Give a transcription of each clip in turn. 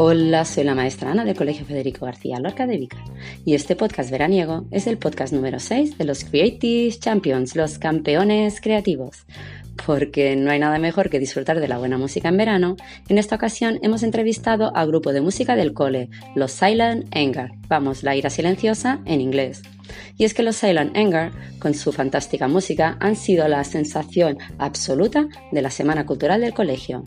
Hola, soy la maestra Ana del Colegio Federico García Lorca de Vicar y este podcast veraniego es el podcast número 6 de los Creative Champions, los campeones creativos. Porque no hay nada mejor que disfrutar de la buena música en verano, en esta ocasión hemos entrevistado al grupo de música del cole, los Silent Anger, vamos, la ira silenciosa en inglés. Y es que los Silent Anger, con su fantástica música, han sido la sensación absoluta de la Semana Cultural del colegio.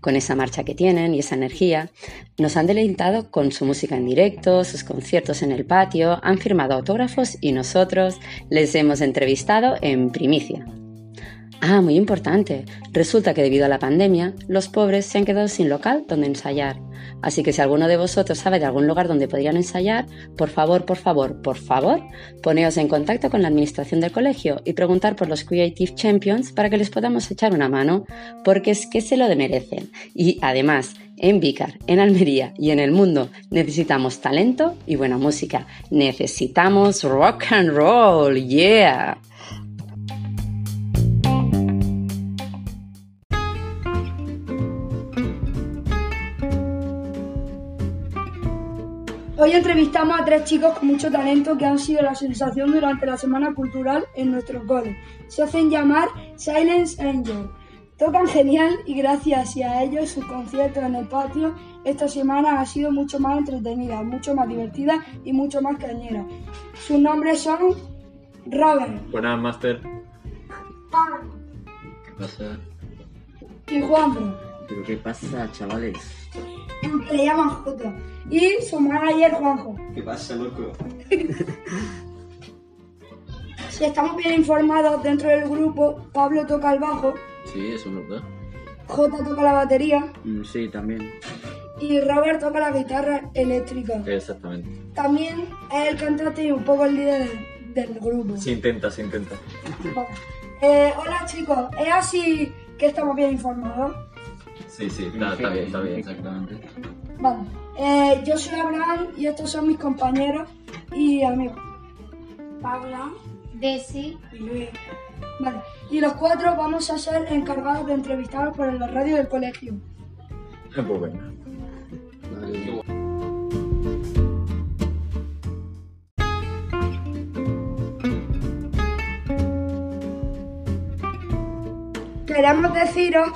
Con esa marcha que tienen y esa energía, nos han deleitado con su música en directo, sus conciertos en el patio, han firmado autógrafos y nosotros les hemos entrevistado en primicia. Ah, muy importante. Resulta que debido a la pandemia, los pobres se han quedado sin local donde ensayar. Así que si alguno de vosotros sabe de algún lugar donde podrían ensayar, por favor, por favor, por favor, poneos en contacto con la administración del colegio y preguntar por los Creative Champions para que les podamos echar una mano, porque es que se lo merecen. Y además, en Vicar, en Almería y en el mundo necesitamos talento y buena música. Necesitamos rock and roll, yeah. Hoy entrevistamos a tres chicos con mucho talento que han sido la sensación durante la Semana Cultural en nuestro cole. Se hacen llamar Silence Angel. Tocan genial y gracias a ellos sus conciertos en el patio esta semana ha sido mucho más entretenida, mucho más divertida y mucho más cañera. Sus nombres son Robert, Buenas, Master. Pablo ¿Qué pasa? y Juanjo, ¿Pero qué pasa, chavales? le llaman Jota, y su manager Juanjo. ¿Qué pasa, loco? Si estamos bien informados dentro del grupo, Pablo toca el bajo, Sí, eso es verdad. Jota toca la batería Mm, sí, también. y Robert toca la guitarra eléctrica. Exactamente. También es el cantante y un poco el líder del, del grupo. Se intenta, se intenta. Eh, hola chicos, ¿es así que estamos bien informados? Sí, sí, está, está bien, está bien. Exactamente. Vale. Eh, yo soy Abraham y estos son mis compañeros y amigos. Paula Desi, y Luis. Vale. Y los cuatro vamos a ser encargados de entrevistaros por la radio del colegio. Eh, Pues venga. Queremos deciros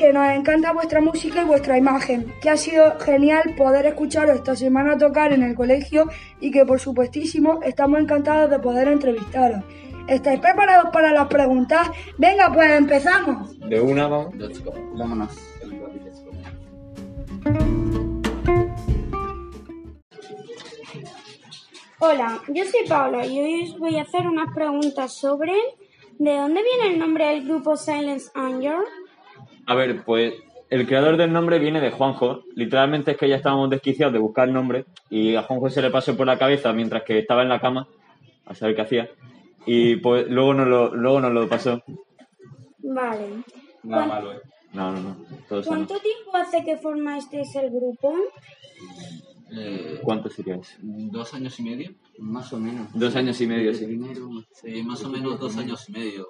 que nos encanta vuestra música y vuestra imagen, que ha sido genial poder escucharos esta semana tocar en el colegio y que por supuestísimo estamos encantados de poder entrevistaros. ¿Estáis preparados para las preguntas? Venga, pues empezamos. De una, vamos. Vámonos. Hola, yo soy Paula y hoy os voy a hacer unas preguntas sobre ¿de dónde viene el nombre del grupo Silence Anger? A ver, pues el creador del nombre viene de Juanjo. Literalmente es que ya estábamos desquiciados de buscar nombre y a Juanjo se le pasó por la cabeza mientras que estaba en la cama a saber qué hacía. Y pues luego nos lo, luego nos lo pasó. Vale. Nada ¿Cuán- malo, ¿eh? No, no, no. Todo sano. ¿Cuánto tiempo hace que formasteis el grupo? Eh, ¿Cuánto sería eso? Dos años y medio. más o menos. Dos años y medio, sí. Sí, más o menos dos años y medio.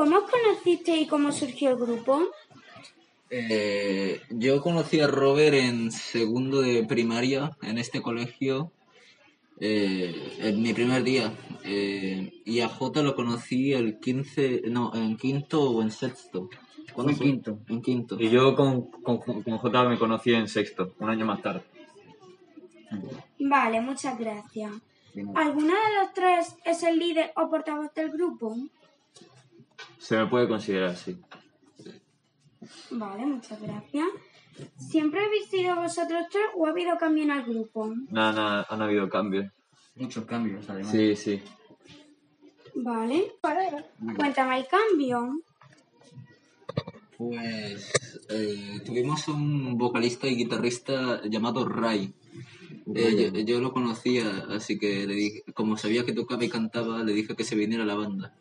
¿Cómo os conocisteis y cómo surgió el grupo? Eh, yo conocí a Robert en segundo de primaria en este colegio, eh, en mi primer día. Eh, y a Jota lo conocí el 15, no, en quinto o en sexto. ¿Cuándo En fue? quinto. En quinto. Y yo con, con, con J me conocí en sexto, un año más tarde. Vale, muchas gracias. ¿Alguna de los tres es el líder o portavoz del grupo? Se me puede considerar así. Vale, muchas gracias. ¿Siempre habéis sido vosotros tres o ha habido cambio en el grupo? Nada, nada, han habido cambios. Muchos cambios, además. Sí, sí. Vale. Cuéntame el cambio. Pues eh, tuvimos un vocalista y guitarrista llamado Ray. Eh, yo, yo lo conocía, así que le dije, como sabía que tocaba y cantaba, le dije que se viniera a la banda.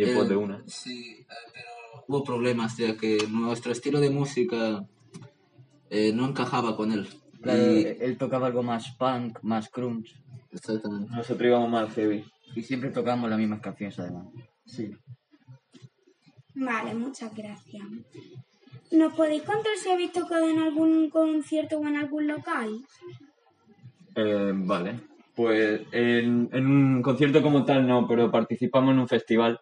Y después Eh, de una. Sí, pero hubo problemas, ya que nuestro estilo de música eh, no encajaba con él. Claro, Y- él tocaba algo más punk, más crunch. exactamente. Nosotros íbamos más heavy. Y siempre tocábamos las mismas canciones, además. Sí. Vale, muchas gracias. ¿Nos podéis contar si habéis tocado en algún concierto o en algún local? Eh, vale. Pues en, en un concierto como tal no, pero participamos en un festival.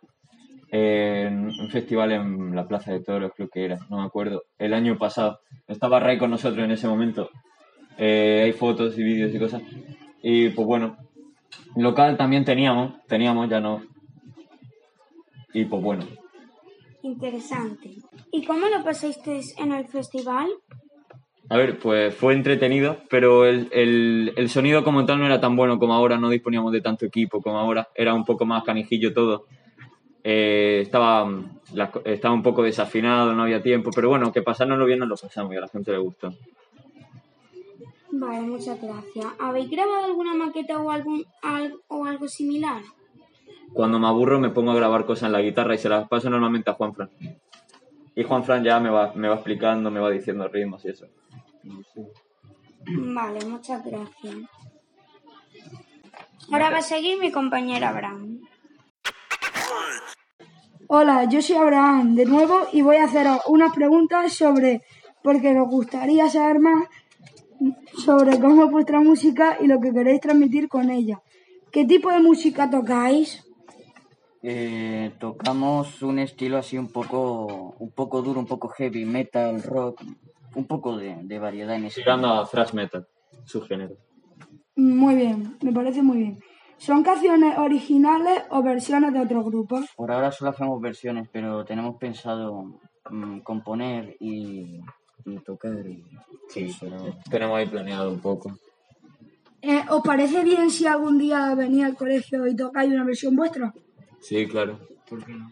En un festival en la Plaza de Toros, creo que era, no me acuerdo. El año pasado. Estaba Ray con nosotros en ese momento. Eh, hay fotos y vídeos y cosas. Y pues bueno, local también teníamos, teníamos, ya no. Y pues bueno, Interesante. ¿Y cómo lo pasasteis en el festival? A ver, pues fue entretenido, pero el, el- el sonido como tal no era tan bueno como ahora, no disponíamos de tanto equipo como ahora, era un poco más canijillo todo. Eh, estaba, mm, estaba un poco desafinado, no había tiempo, pero bueno, que pasárnoslo bien nos lo pasamos y a la gente le gustó. Vale, muchas gracias. ¿Habéis grabado alguna maqueta o, algún, al- o algo similar? Cuando me aburro me pongo a grabar cosas en la guitarra y se las paso normalmente a Juanfran. Y Juanfran ya me va, me va explicando, me va diciendo ritmos y eso. Vale, muchas gracias. Ahora va a seguir mi compañera Abraham. Hola, yo soy Abraham de nuevo y voy a haceros unas preguntas sobre, porque nos gustaría saber más sobre cómo es vuestra música y lo que queréis transmitir con ella. ¿Qué tipo de música tocáis? Eh, tocamos un estilo así un poco, un poco duro, un poco heavy, metal, rock, un poco de, de variedad en ese. Tirando a thrash metal, su género. Muy bien, me parece muy bien. ¿Son canciones originales o versiones de otros grupos? Por ahora solo hacemos versiones, pero tenemos pensado mm, componer y, y tocar. y- Sí, pero tenemos ahí planeado un poco. Eh, ¿Os parece bien si algún día venís al colegio y tocáis una versión vuestra? Sí, claro. ¿por qué no?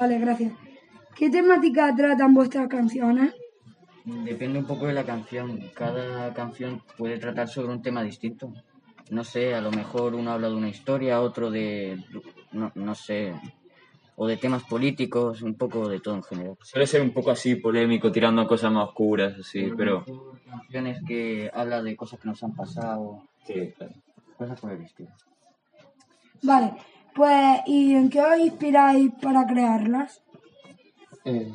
Vale, gracias. ¿Qué temática tratan vuestras canciones? Depende un poco de la canción. Cada canción puede tratar sobre un tema distinto. No sé, a lo mejor uno habla de una historia, otro de, no, no sé, o de temas políticos, un poco de todo en general. Suele ser un poco así polémico, tirando a cosas más oscuras, así, pero... Canciones que habla de cosas que nos han pasado, Sí, claro. cosas por el estilo. Vale, pues ¿y en qué os inspiráis para crearlas? Eh,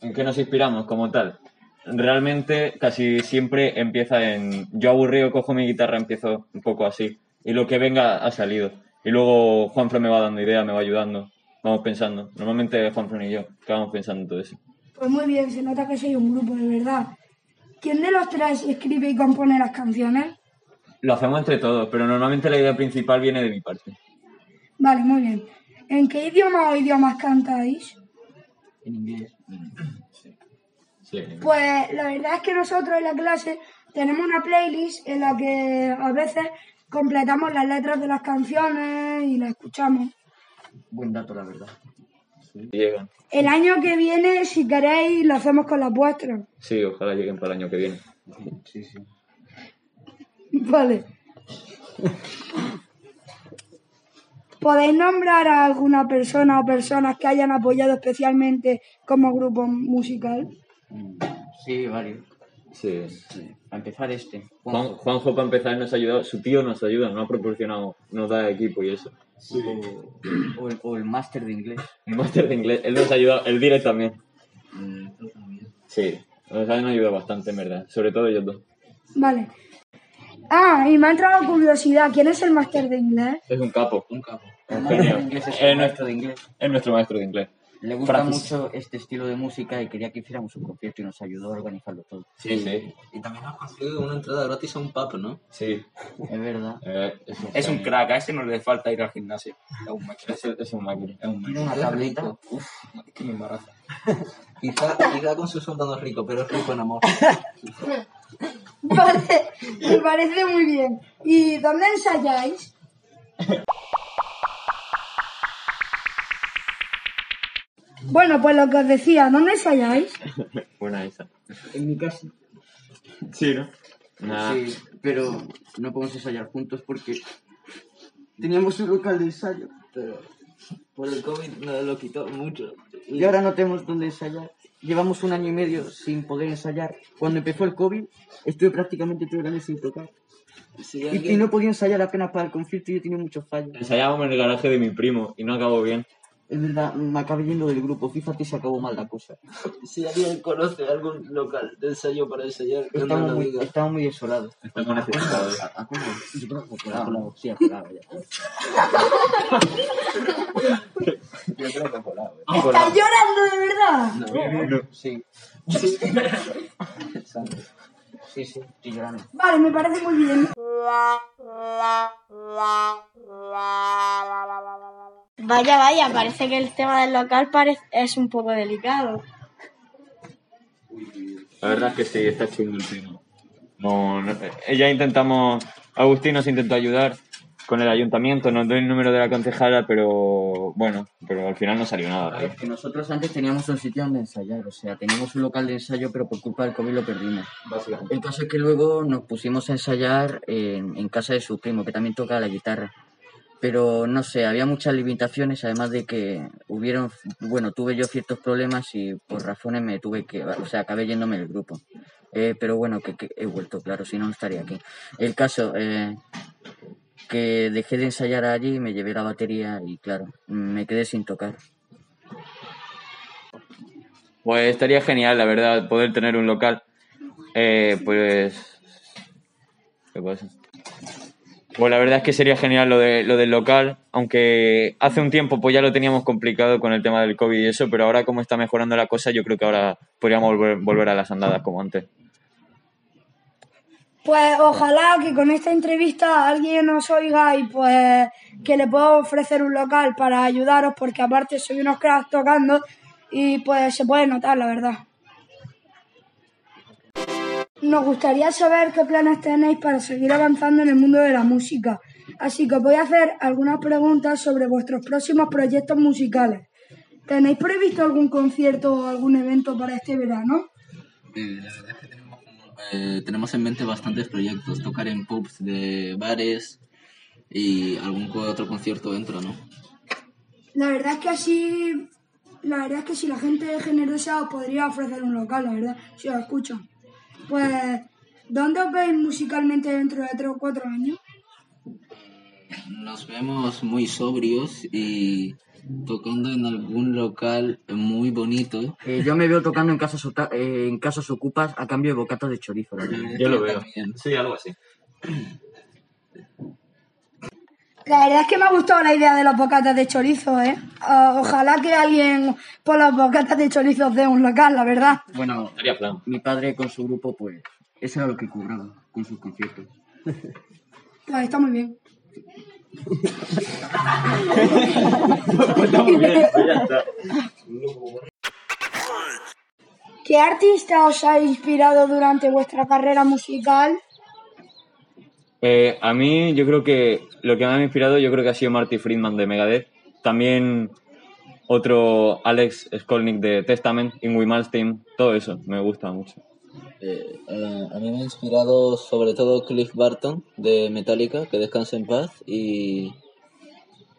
¿En qué nos inspiramos como tal? Realmente casi siempre empieza en... Yo aburrido cojo mi guitarra, empiezo un poco así. Y lo que venga ha salido. Y luego Juanfran me va dando ideas, me va ayudando. Vamos pensando. Normalmente Juanfran y yo, que vamos pensando en todo eso. Pues muy bien, se nota que sois un grupo de verdad. ¿Quién de los tres escribe y compone las canciones? Lo hacemos entre todos, pero normalmente la idea principal viene de mi parte. Vale, muy bien. ¿En qué idioma o idiomas cantáis? En inglés. Sí. Pues la verdad es que nosotros en la clase tenemos una playlist en la que a veces completamos las letras de las canciones y las escuchamos. Buen dato, la verdad. Llegan. El año que viene, si queréis, lo hacemos con las vuestras. Sí, ojalá lleguen para el año que viene. Sí, sí. Vale. ¿Podéis nombrar a alguna persona o personas que hayan apoyado especialmente como grupo musical? Mm, Sí, varios. Sí. Para empezar este. Juan, Juanjo, para empezar, nos ha ayudado. Su tío nos ayuda, nos ha proporcionado, nos da equipo y eso. O el, o el máster de inglés. El máster de inglés, él nos ha ayudado, el direct también. Mm, Sí, nos han ayudado bastante, en verdad. Sobre todo ellos dos. Vale. Ah, y me ha entrado curiosidad. ¿Quién es el máster de inglés? Es un capo. Un capo. Un genio. es Es nuestro- maestro de inglés. Es nuestro maestro de inglés. Le gusta Francis. mucho este estilo de música y quería que hiciéramos un concierto y nos ayudó a organizarlo todo. Sí, sí. Y también has conseguido una entrada gratis a un pub, ¿no? Sí. Es verdad. Eh, es, un, Es un genio. crack, a ese no le falta ir al gimnasio. Es un máquina. Es, es un máquina. Es un Tiene una tableta. Uf, Es que me embaraza. quizá, quizá con su sueldo no es rico, pero es rico en amor. Vale, me parece muy bien. ¿Y dónde ensayáis? Bueno, pues lo que os decía, ¿dónde ensayáis? Buena esa. En mi casa. Sí, ¿no? Nah. Sí, pero no podemos ensayar juntos porque teníamos un local de ensayo. Pero por el COVID nos lo quitó mucho. Y ahora no tenemos dónde ensayar. Llevamos un año y medio sin poder ensayar. Cuando empezó el COVID, estuve prácticamente todo el año sin tocar. Si Y, alguien- y no podía ensayar apenas para el concierto y yo tenía muchos fallos. Ensayábamos en el garaje de mi primo y no acabó bien. Es verdad, me acabé yendo del grupo. Fíjate si acabó mal la cosa. Si alguien conoce algún local de ensayo para ensayar, Estamos lo muy, diga. estamos muy desolados. Estamos necesitados. ¿A- a cómo? Yo creo que por colado. Sí, a colado, ya. Yo creo que colado. ¿Estás llorando de verdad? Sí. Sí, sí, estoy llorando. Vale, me parece muy bien. Vaya, vaya, parece que el tema del local parece, es un poco delicado. La verdad es que sí, está chulo el tema. No, no- eh, ya intentamos, Agustín nos intentó ayudar con el ayuntamiento, nos dio el número de la concejala, pero bueno, pero al final no salió nada. Es que nosotros antes teníamos un sitio donde ensayar, o sea, teníamos un local de ensayo, pero por culpa del COVID lo perdimos. Básicamente. El caso es que luego nos pusimos a ensayar en, en casa de su primo, que también toca la guitarra. Pero no sé, había muchas limitaciones, además de que hubieron, bueno, tuve yo ciertos problemas y por razones me tuve que, o sea, acabé yéndome del grupo. Eh, pero bueno, que, que he vuelto, claro, si no, no estaría aquí. El caso, eh, que dejé de ensayar allí, me llevé la batería y claro, me quedé sin tocar. Pues estaría genial, la verdad, poder tener un local. Eh, pues. ¿Qué pasa? Pues la verdad es que sería genial lo, de, lo del local, aunque hace un tiempo pues ya lo teníamos complicado con el tema del COVID y eso, pero ahora como está mejorando la cosa, yo creo que ahora podríamos volver, a las andadas como antes. Pues ojalá que con esta entrevista alguien nos oiga y pues que le pueda ofrecer un local para ayudaros porque aparte soy unos cracks tocando y pues se puede notar la verdad. Nos gustaría saber qué planes tenéis para seguir avanzando en el mundo de la música. Así que os voy a hacer algunas preguntas sobre vuestros próximos proyectos musicales. ¿Tenéis previsto algún concierto o algún evento para este verano? Eh, la verdad es que tenemos, eh, tenemos en mente bastantes proyectos, tocar en pubs de bares y algún otro concierto dentro, ¿no? La verdad es que así, la verdad es que si la gente es generosa os podría ofrecer un local, la verdad, si os escuchan. Pues, ¿dónde os veis musicalmente dentro de tres o cuatro años? Nos vemos muy sobrios y tocando en algún local muy bonito. Eh, yo me veo tocando en casas, eh, en casas ocupas a cambio de bocatas de chorizo. verdad. Yo lo veo. También. Sí, algo así. La verdad es que me ha gustado la idea de los bocatas de chorizo, ¿eh? Ojalá que alguien por los bocatas de chorizo dé un local, la verdad. Bueno, Estaría plan. mi padre con su grupo, pues, eso era lo que cobraba con sus conciertos. Pues está muy bien. Está muy bien, pues ya está. ¿Qué artista os ha inspirado durante vuestra carrera musical? Eh, a mí, yo creo que lo que me ha inspirado, yo creo que ha sido Marty Friedman de Megadeth. También otro Alex Skolnick de Testament, Ingrid Malmsteen, todo eso, me gusta mucho. Eh, eh, a mí me ha inspirado sobre todo Cliff Barton de Metallica, que descanse en paz, y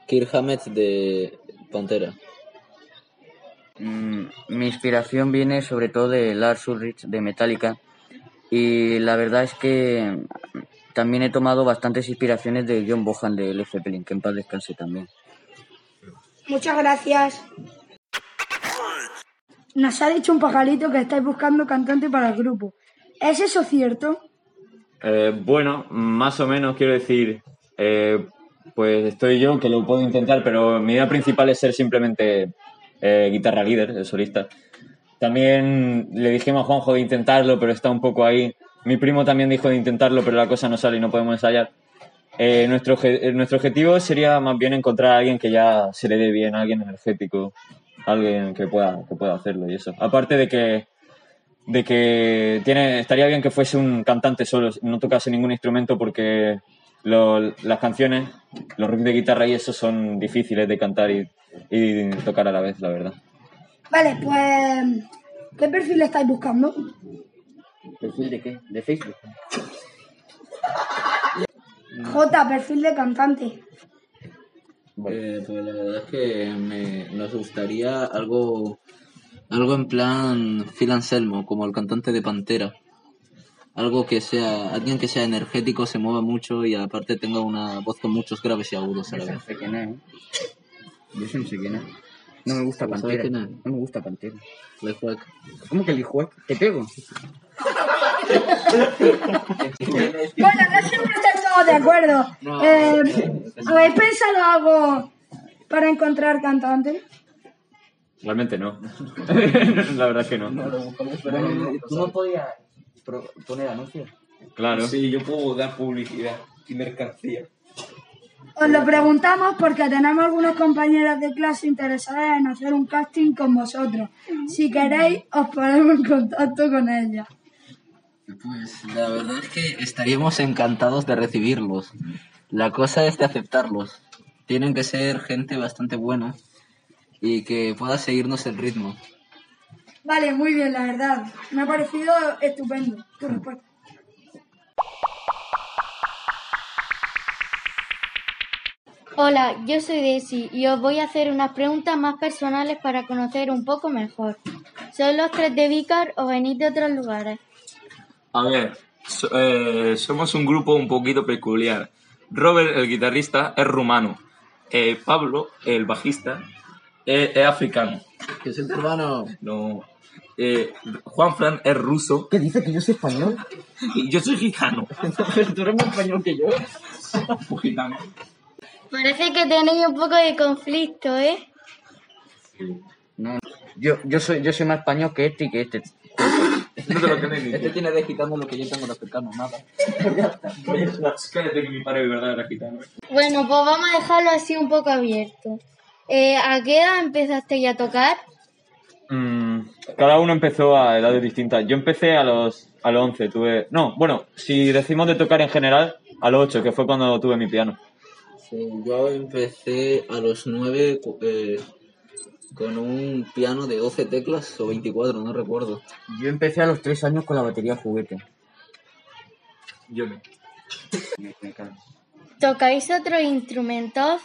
Kirk Hammett de Pantera. Mm, mi inspiración viene sobre todo de Lars Ulrich de Metallica y la verdad es que también he tomado bastantes inspiraciones de John Bohan de Led Zeppelin, que en paz descanse también. Muchas gracias. Nos ha dicho un pajarito que estáis buscando cantante para el grupo. ¿Es eso cierto? Eh, bueno, más o menos quiero decir, eh, pues estoy yo que lo puedo intentar, pero mi idea principal es ser simplemente eh, guitarra líder, el solista. También le dijimos a Juanjo de intentarlo, pero está un poco ahí. Mi primo también dijo de intentarlo, pero la cosa no sale y no podemos ensayar. Eh, nuestro, eh, nuestro objetivo sería más bien encontrar a alguien que ya se le dé bien, alguien energético, alguien que pueda, que pueda hacerlo y eso. Aparte de que de que tiene estaría bien que fuese un cantante solo, no tocase ningún instrumento porque las canciones, los riffs de guitarra y eso son difíciles de cantar y, y tocar a la vez, la verdad. Vale, pues... ¿Qué perfil estáis buscando? ¿Perfil de qué? ¿De Facebook? J, perfil de cantante. Eh, pues la verdad es que me- nos gustaría algo, algo en plan Phil Anselmo, como el cantante de Pantera. Algo que sea, alguien que sea energético, se mueva mucho y aparte tenga una voz con muchos graves y agudos a la Yo vez. no sé quién es, ¿eh? Yo sí no sé quién es. No me gusta ¿Sabes Pantera. No me gusta Pantera. ¿Cómo que el hijo? Te pego. Bueno, no siempre estáis todos de acuerdo. No, Eh, no, no. ¿Habéis pensado algo para encontrar cantantes? Realmente no. La verdad es que no. ¿Tú no podías poner anuncios? Claro. Sí, yo puedo dar publicidad y mercancía. Os lo preguntamos porque tenemos algunas compañeras de clase interesadas en hacer un casting con vosotros. Si queréis, os ponemos en contacto con ellas. Pues la verdad es que estaríamos encantados de recibirlos. La cosa es de aceptarlos. Tienen que ser gente bastante buena y que pueda seguirnos el ritmo. Vale, muy bien, la verdad. Me ha parecido estupendo tu respuesta. Hola, yo soy Daisy y os voy a hacer unas preguntas más personales para conocer un poco mejor. ¿Sois los tres de Vicar o venís de otros lugares? A ver, so- eh, somos un grupo un poquito peculiar. Robert, el guitarrista, es rumano. Eh, Pablo, el bajista, es, es africano. Que es el peruano. No. Eh, Juan Fran es ruso ¿Qué dice que yo soy español? y yo soy gitano. Tú eres más español que yo. gitano. Parece que tenéis un poco de conflicto, ¿eh? No, yo, yo, soy, yo soy más español que este y que este. No te lo crees ni Este tiene de gitano lo que yo tengo de africano, nada. Cállate que mi padre de verdad era gitano. Bueno, pues vamos a dejarlo así un poco abierto. Eh, ¿A qué edad empezaste a tocar? Mm, cada uno empezó a edades distintas. Yo empecé a los, a los 11, tuve... No, bueno, si decimos de tocar en general, a los 8, que fue cuando tuve mi piano. Sí, yo empecé a los 9 con un piano de 12 teclas o 24, no recuerdo. Yo empecé a los tres años con la batería juguete. Yo no. ¿Tocáis otros instrumentos?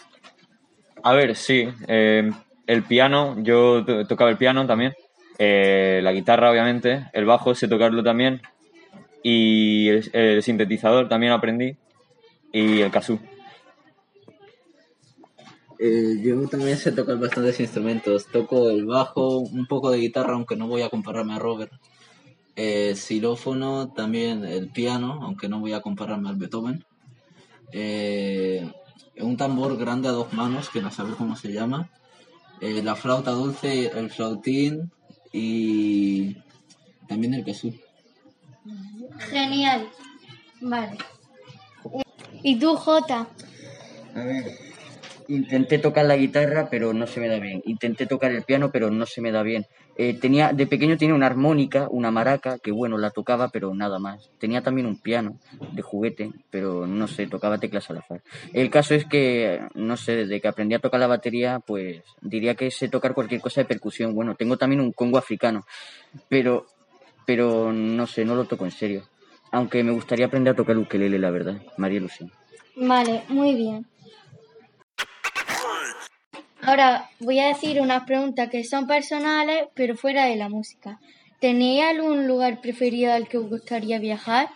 A ver, sí. eh, el piano, yo to- tocaba el piano también. eh, la guitarra, obviamente. El bajo sé tocarlo también. Y el, el sintetizador también aprendí. Y el kazoo. Eh, yo también sé tocar bastantes instrumentos. Toco el bajo, un poco de guitarra, aunque no voy a compararme a Robert. Eh, xilófono, también el piano, aunque no voy a compararme al Beethoven. Eh, un tambor grande a dos manos, que no sabes cómo se llama. Eh, la flauta dulce, el flautín y también el kazoo. Genial. Vale. ¿Y tú, Jota? A ver. Intenté tocar la guitarra, pero no se me da bien. Intenté tocar el piano, pero no se me da bien. Eh, tenía, de pequeño tenía una armónica, una maraca, que bueno, la tocaba, pero nada más. Tenía también un piano de juguete, pero no sé, tocaba teclas al azar. El caso es que, no sé, desde que aprendí a tocar la batería, pues diría que sé tocar cualquier cosa de percusión. Bueno, tengo también un congo africano, pero, pero no sé, no lo toco en serio. Aunque me gustaría aprender a tocar el ukelele, la verdad. María ilusión. Vale, muy bien. Ahora voy a decir unas preguntas que son personales, pero fuera de la música. ¿Tenéis algún lugar preferido al que os gustaría viajar?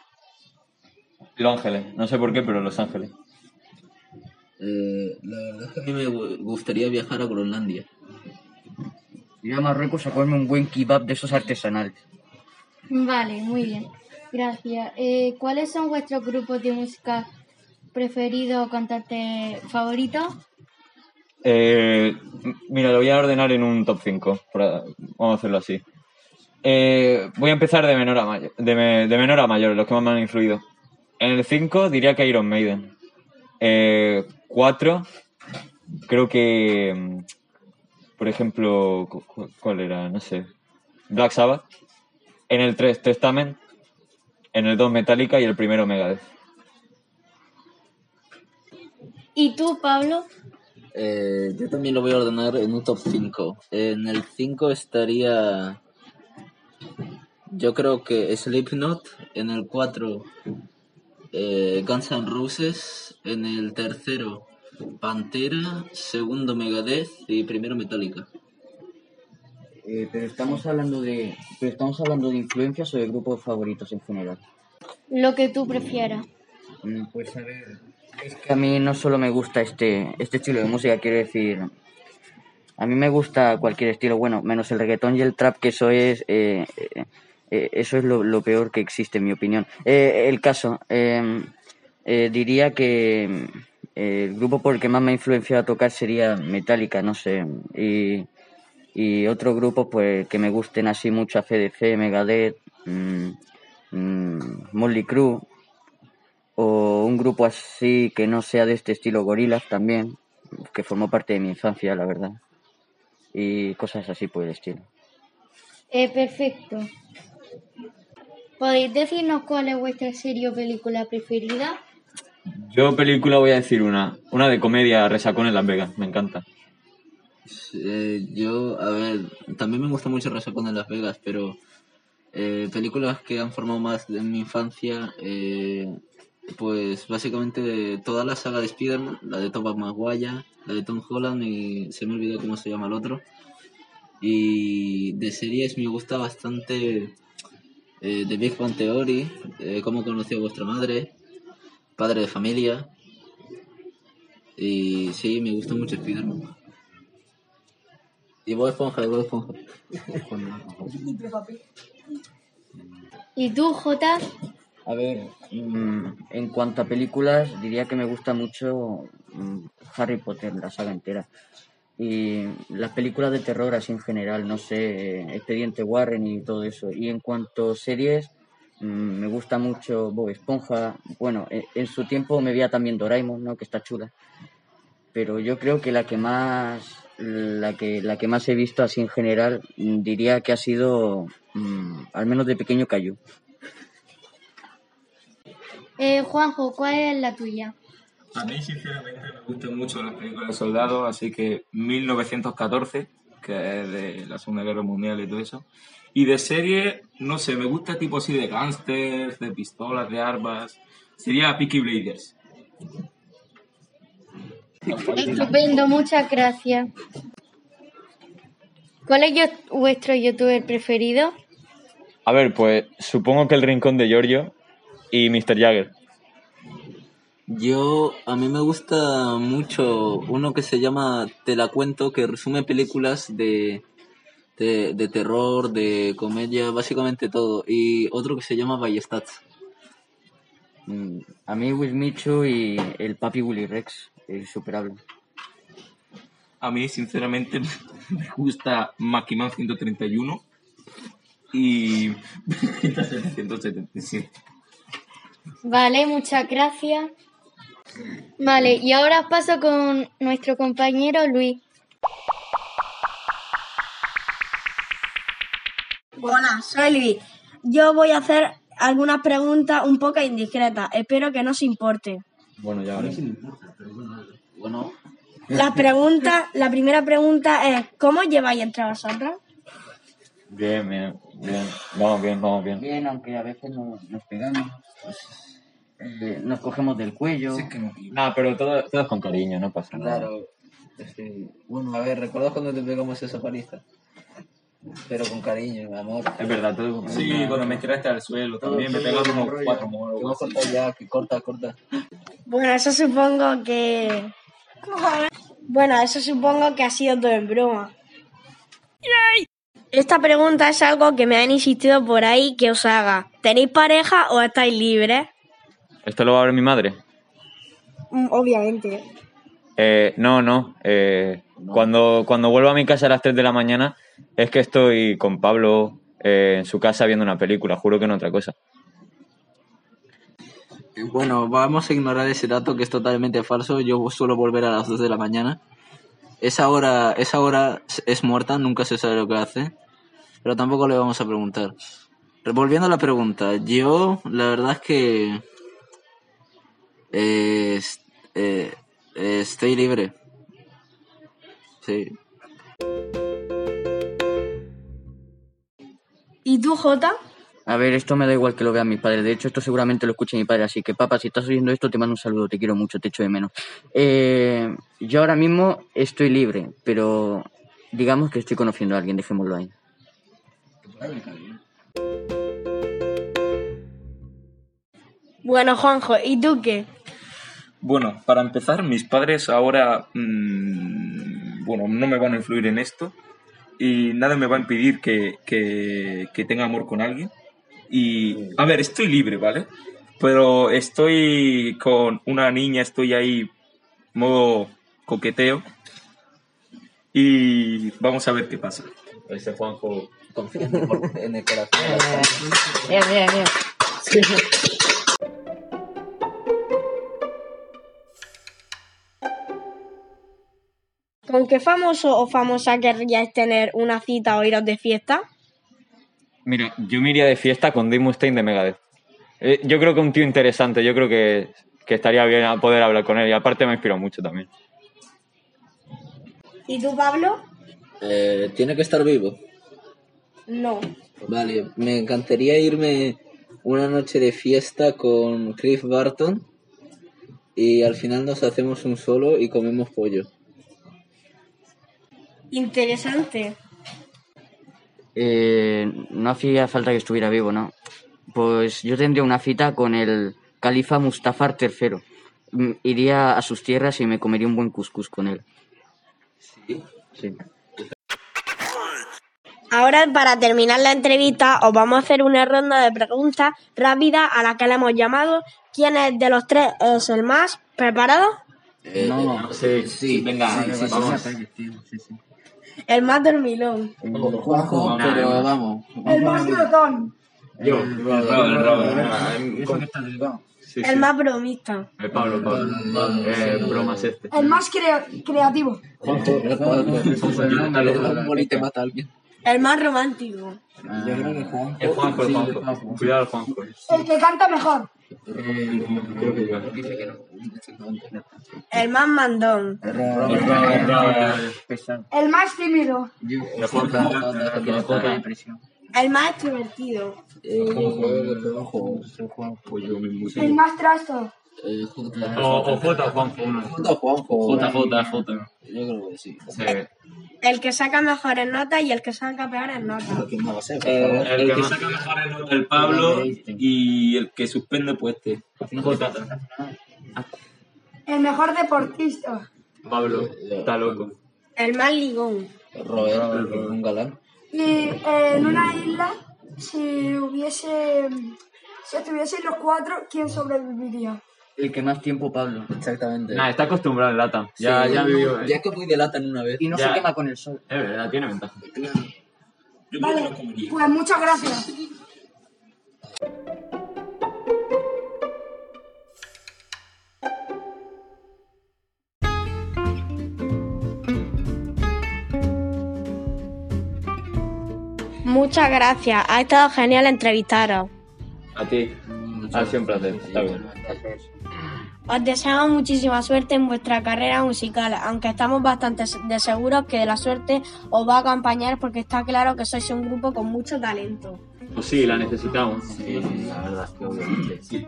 Los Ángeles. No sé por qué, pero Los Ángeles. Eh, la verdad es que a mí me gu- gustaría viajar a Groenlandia. Ir a Marruecos a comerme un buen kebab de esos artesanales. Vale, muy bien. Gracias. Eh, ¿Cuáles son vuestros grupos de música preferidos o cantantes favoritos? Eh, mira, lo voy a ordenar en un top 5. Vamos a hacerlo así. Eh, voy a empezar de menor a mayor, de, me- de menor a mayor, los que más me han influido. En el 5 diría que Iron Maiden. 4, creo que, mm, por ejemplo, cu- cu- ¿cuál era? No sé. Black Sabbath. En el 3, Testament. En el 2, Metallica. Y el primero, Megadeth. ¿Y tú, Pablo? Eh, yo también lo voy a ordenar en un top 5. En el 5 estaría. Yo creo que Slipknot. En el 4, eh, Guns N' Roses. En el tercero, Pantera. Segundo, Megadeth. Y primero, Metallica. Eh, pero estamos hablando de, pero estamos hablando de influencias o de grupos favoritos en general. Lo que tú prefieras. Mm, Pues a ver, es que a mí no solo me gusta este, este estilo de música, quiero decir, a mí me gusta cualquier estilo, bueno, menos el reggaetón y el trap, que eso es, eh, eh, eh, eso es lo, lo peor que existe, en mi opinión. El caso, eh, diría que el grupo por el que más me ha influenciado a tocar sería Metallica, no sé, y, y otros grupos pues que me gusten así mucho, ACDC, Megadeth, mm, mm, Motley Crue, o un grupo así que no sea de este estilo, Gorillaz también, que formó parte de mi infancia, la verdad, y cosas así por el estilo. Eh, perfecto. ¿Podéis decirnos cuál es vuestra serie o película preferida? Yo película voy a decir una, una de comedia, Resacón en Las Vegas, me encanta. Eh, yo, a ver, también me gusta mucho Resacón en Las Vegas, pero eh, películas que han formado más de mi infancia, eh, pues básicamente toda la saga de Spider-Man, la de Tobey Maguire, la de Tom Holland y se me olvidó cómo se llama el otro. Y de series me gusta bastante eh, The Big Bang Theory, eh, Cómo conoció a vuestra madre, Padre de familia. Y sí, me gusta mucho Spider-Man. Y Bob Esponja, y Bob Esponja. ¿Y tú, Jota? A ver, mm, en cuanto a películas, diría que me gusta mucho mm, Harry Potter, la saga entera. Y las películas de terror así en general, no sé, eh, Expediente Warren y todo eso. Y en cuanto a series, mm, me gusta mucho Bob Esponja. Bueno, eh, en su tiempo me veía también Doraemon, ¿no? Que está chula. Pero yo creo que la que más la que la que más he visto así en general diría que ha sido al menos de pequeño Cayu. Eh, Juanjo, ¿cuál es la tuya? A mí, sinceramente, me gustan mucho las películas de soldados, así que 1914, que es de la Segunda Guerra Mundial y todo eso. Y de serie, no sé, me gusta tipo así de gángsters, de pistolas, de armas. Sería Peaky Blinders. Estupendo, muchas gracias. ¿Cuál es yo- vuestro youtuber preferido? A ver, pues supongo que El Rincón de Giorgio y Mr. Jagger. Yo, a mí me gusta mucho uno que se llama Te la cuento, que resume películas de, de, de terror, de comedia, básicamente todo. Y otro que se llama Ballestats. Mm, A mí Will Michu y el papi Willy Rex, es superable. A mí, sinceramente, me gusta Maquiman 131 y 777. Vale, muchas gracias. Vale, y ahora os paso con nuestro compañero Luis. Hola, soy Luis. Yo voy a hacer algunas preguntas un poco indiscretas. Espero que no se importe. Bueno, ya veremos. Bueno, La pregunta, la primera pregunta es ¿cómo lleváis entre vosotros? Bien, bien, bien. Vamos bien, vamos bien. Bien, aunque a veces no- nos pegamos, eh, nos cogemos del cuello. No, pero todo, todo es con cariño, no pasa nada. claro. es que- bueno, a ver, ¿recuerdas cuando te pegamos esa paliza? Pero con cariño, amor. Es verdad, todo con Sí, cariño. cuando me tiraste al suelo también me pegaron como cuatro moros. vamos a cortar ya, que corta, corta. Bueno, eso supongo que... Bueno, eso supongo que ha sido todo en broma. Esta pregunta es algo que me han insistido por ahí que os haga. ¿Tenéis pareja o estáis libres? ¿Esto lo va a ver mi madre? Mm, Obviamente. Eh, no, no. eh, Cuando, cuando vuelvo a mi casa a las 3 de la mañana es que estoy con Pablo eh, en su casa viendo una película, juro que no otra cosa. Bueno, vamos a ignorar ese dato que es totalmente falso. Yo suelo volver a las 2 de la mañana. Esa hora, esa hora es muerta, nunca se sabe lo que hace. Pero tampoco le vamos a preguntar. Volviendo a la pregunta, yo la verdad es que eh, eh, eh, estoy libre. Sí. ¿Y tú, Jota? A ver, esto me da igual que lo vean mis padres. De hecho, esto seguramente lo escuche mi padre. Así que, papá, si estás oyendo esto, te mando un saludo. Te quiero mucho, te echo de menos. Eh, yo ahora mismo estoy libre, pero digamos que estoy conociendo a alguien. Dejémoslo ahí. Bueno, Juanjo, ¿y tú qué? Bueno, para empezar, mis padres ahora mm, bueno, no me van a influir en esto y nada me va a impedir que, que, que tenga amor con alguien. Y, a ver, estoy libre, ¿vale? Pero estoy con una niña, estoy ahí modo coqueteo y vamos a ver qué pasa. Ese Juanjo. Confía en el, por- en el corazón. Bien, bien, bien. ¿Con qué famoso o famosa querríais tener una cita o iros de fiesta? Mira, yo me iría de fiesta con Dave Mustaine de Megadeth. Eh, yo creo que es un tío interesante, yo creo que, que estaría bien a poder hablar con él y aparte me inspiró mucho también. ¿Y tú, Pablo? Eh, Tiene que estar vivo. No. Vale, me encantaría irme una noche de fiesta con Cliff Barton y al final nos hacemos un solo y comemos pollo. Interesante. Eh, no hacía falta que estuviera vivo, ¿no? Pues yo tendría una cita con el califa Mustafar III. Mm, Iría a sus tierras y me comería un buen cuscús con él. Sí. Sí. Ahora, para terminar la entrevista, os vamos a hacer una ronda de preguntas rápidas a la que le hemos llamado ¿Quién es de los tres es el más preparado? Eh, No, Sí, sí, venga, sí, sí, vamos. El más dormilón. Juanjo, pero vamos. El más glotón. Yo, el Robert, Robert. Sí, El sí. más bromista. El Pablo, Pablo. Eh, bromas este. El más crea- creativo. Un boli te mata a alguien. El más romántico. Yo creo que Juanjo. El Juanjo, el Juanjo. Cuidado, el Juanjo. El que canta mejor. Creo que yo. El más mandón. El más tímido. El. El más extrovertido. Eh. El más trasto. Eh, J. O, o J, Juanjo, uno. J. Juanjo. J, J, J. Yo creo que sí. Sí. El que saca mejores notas y el que saca peores notas. ¿Quién más va a ser? por Eh, el, que saca mejores notas el Pablo y el que suspende pues este. J. El mejor deportista. Pablo. Está loco. El más ligón. Robert, un galán. Y eh, en una isla, si hubiese. Si estuviesen los cuatro, ¿quién sobreviviría? El que más tiempo, Pablo. Exactamente. Nah, está acostumbrado en lata. Ya, Sí, ya vivió. Ya que fui de lata en una vez. Y no Ya. se quema con el sol. Es verdad, tiene ventaja. Yo Vale, pues muchas gracias. Muchas gracias. Ha estado genial entrevistaros. A ti. Ha sido un placer. Está bien. Os deseamos muchísima suerte en vuestra carrera musical, aunque estamos bastante de seguros que la suerte os va a acompañar porque está claro que sois un grupo con mucho talento. Pues sí, la necesitamos. Sí, la verdad es que obviamente. Sí.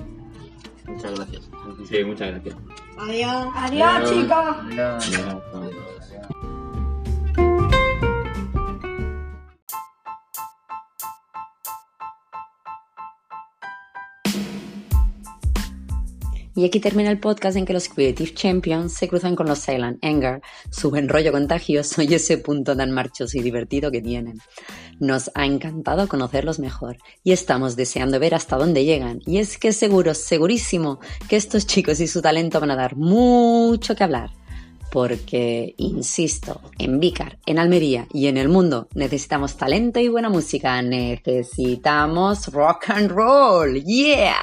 Muchas gracias. Sí, muchas gracias. Adiós. Adiós, chicos. Y aquí termina el podcast en que los Creative Champions se cruzan con los Silent Anger, su buen rollo contagioso y ese punto tan marchoso y divertido que tienen. Nos ha encantado conocerlos mejor y estamos deseando ver hasta dónde llegan. Y es que seguro, segurísimo, que estos chicos y su talento van a dar mucho que hablar. Porque, insisto, en Vícar, en Almería y en el mundo necesitamos talento y buena música. Necesitamos rock and roll. ¡Yeah!